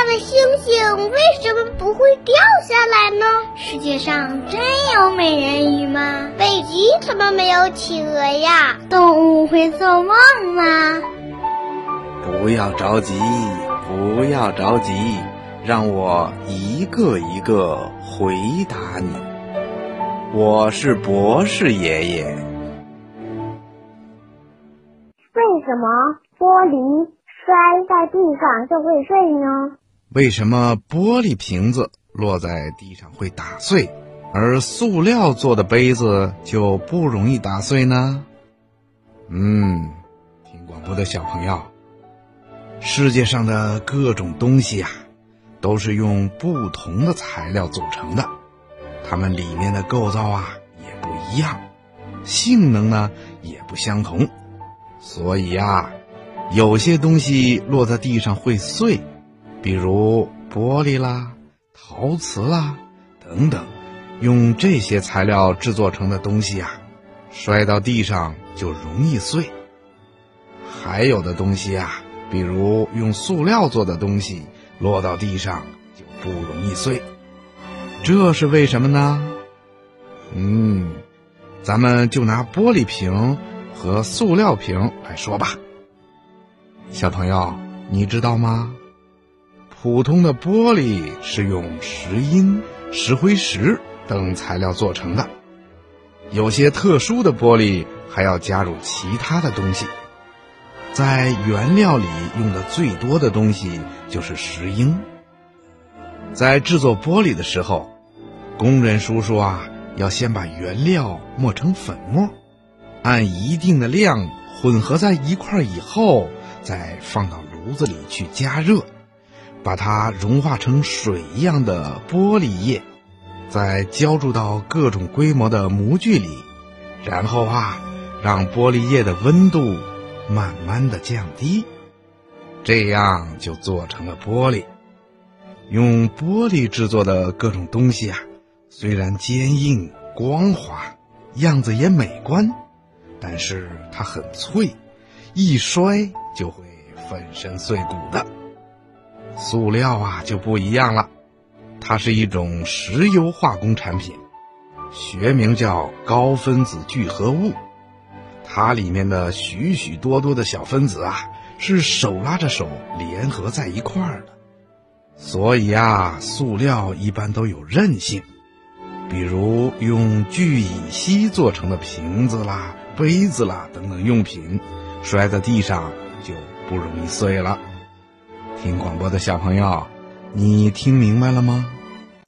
上的星星为什么不会掉下来呢？世界上真有美人鱼吗？北极怎么没有企鹅呀？动物会做梦吗？不要着急，不要着急，让我一个一个回答你。我是博士爷爷。为什么玻璃摔在地上就会碎呢？为什么玻璃瓶子落在地上会打碎，而塑料做的杯子就不容易打碎呢？嗯，听广播的小朋友。世界上的各种东西呀，都是用不同的材料组成的，它们里面的构造啊也不一样，性能呢也不相同，所以呀，有些东西落在地上会碎，比如玻璃啦、陶瓷啦等等，用这些材料制作成的东西呀，摔到地上就容易碎。还有的东西啊。比如用塑料做的东西落到地上就不容易碎，这是为什么呢？嗯，咱们就拿玻璃瓶和塑料瓶来说吧。小朋友，你知道吗？普通的玻璃是用石英、石灰石等材料做成的，有些特殊的玻璃还要加入其他的东西。在原料里用的最多的东西就是石英。在制作玻璃的时候，工人叔叔啊，要先把原料磨成粉末，按一定的量混合在一块以后，再放到炉子里去加热，把它融化成水一样的玻璃液，再浇注到各种规模的模具里，然后啊，让玻璃液的温度。慢慢的降低，这样就做成了玻璃。用玻璃制作的各种东西啊，虽然坚硬光滑，样子也美观，但是它很脆，一摔就会粉身碎骨的。塑料啊就不一样了，它是一种石油化工产品，学名叫高分子聚合物。它里面的许许多多的小分子啊，是手拉着手联合在一块儿的，所以啊，塑料一般都有韧性。比如用聚乙烯做成的瓶子啦、杯子啦等等用品，摔在地上就不容易碎了。听广播的小朋友，你听明白了吗？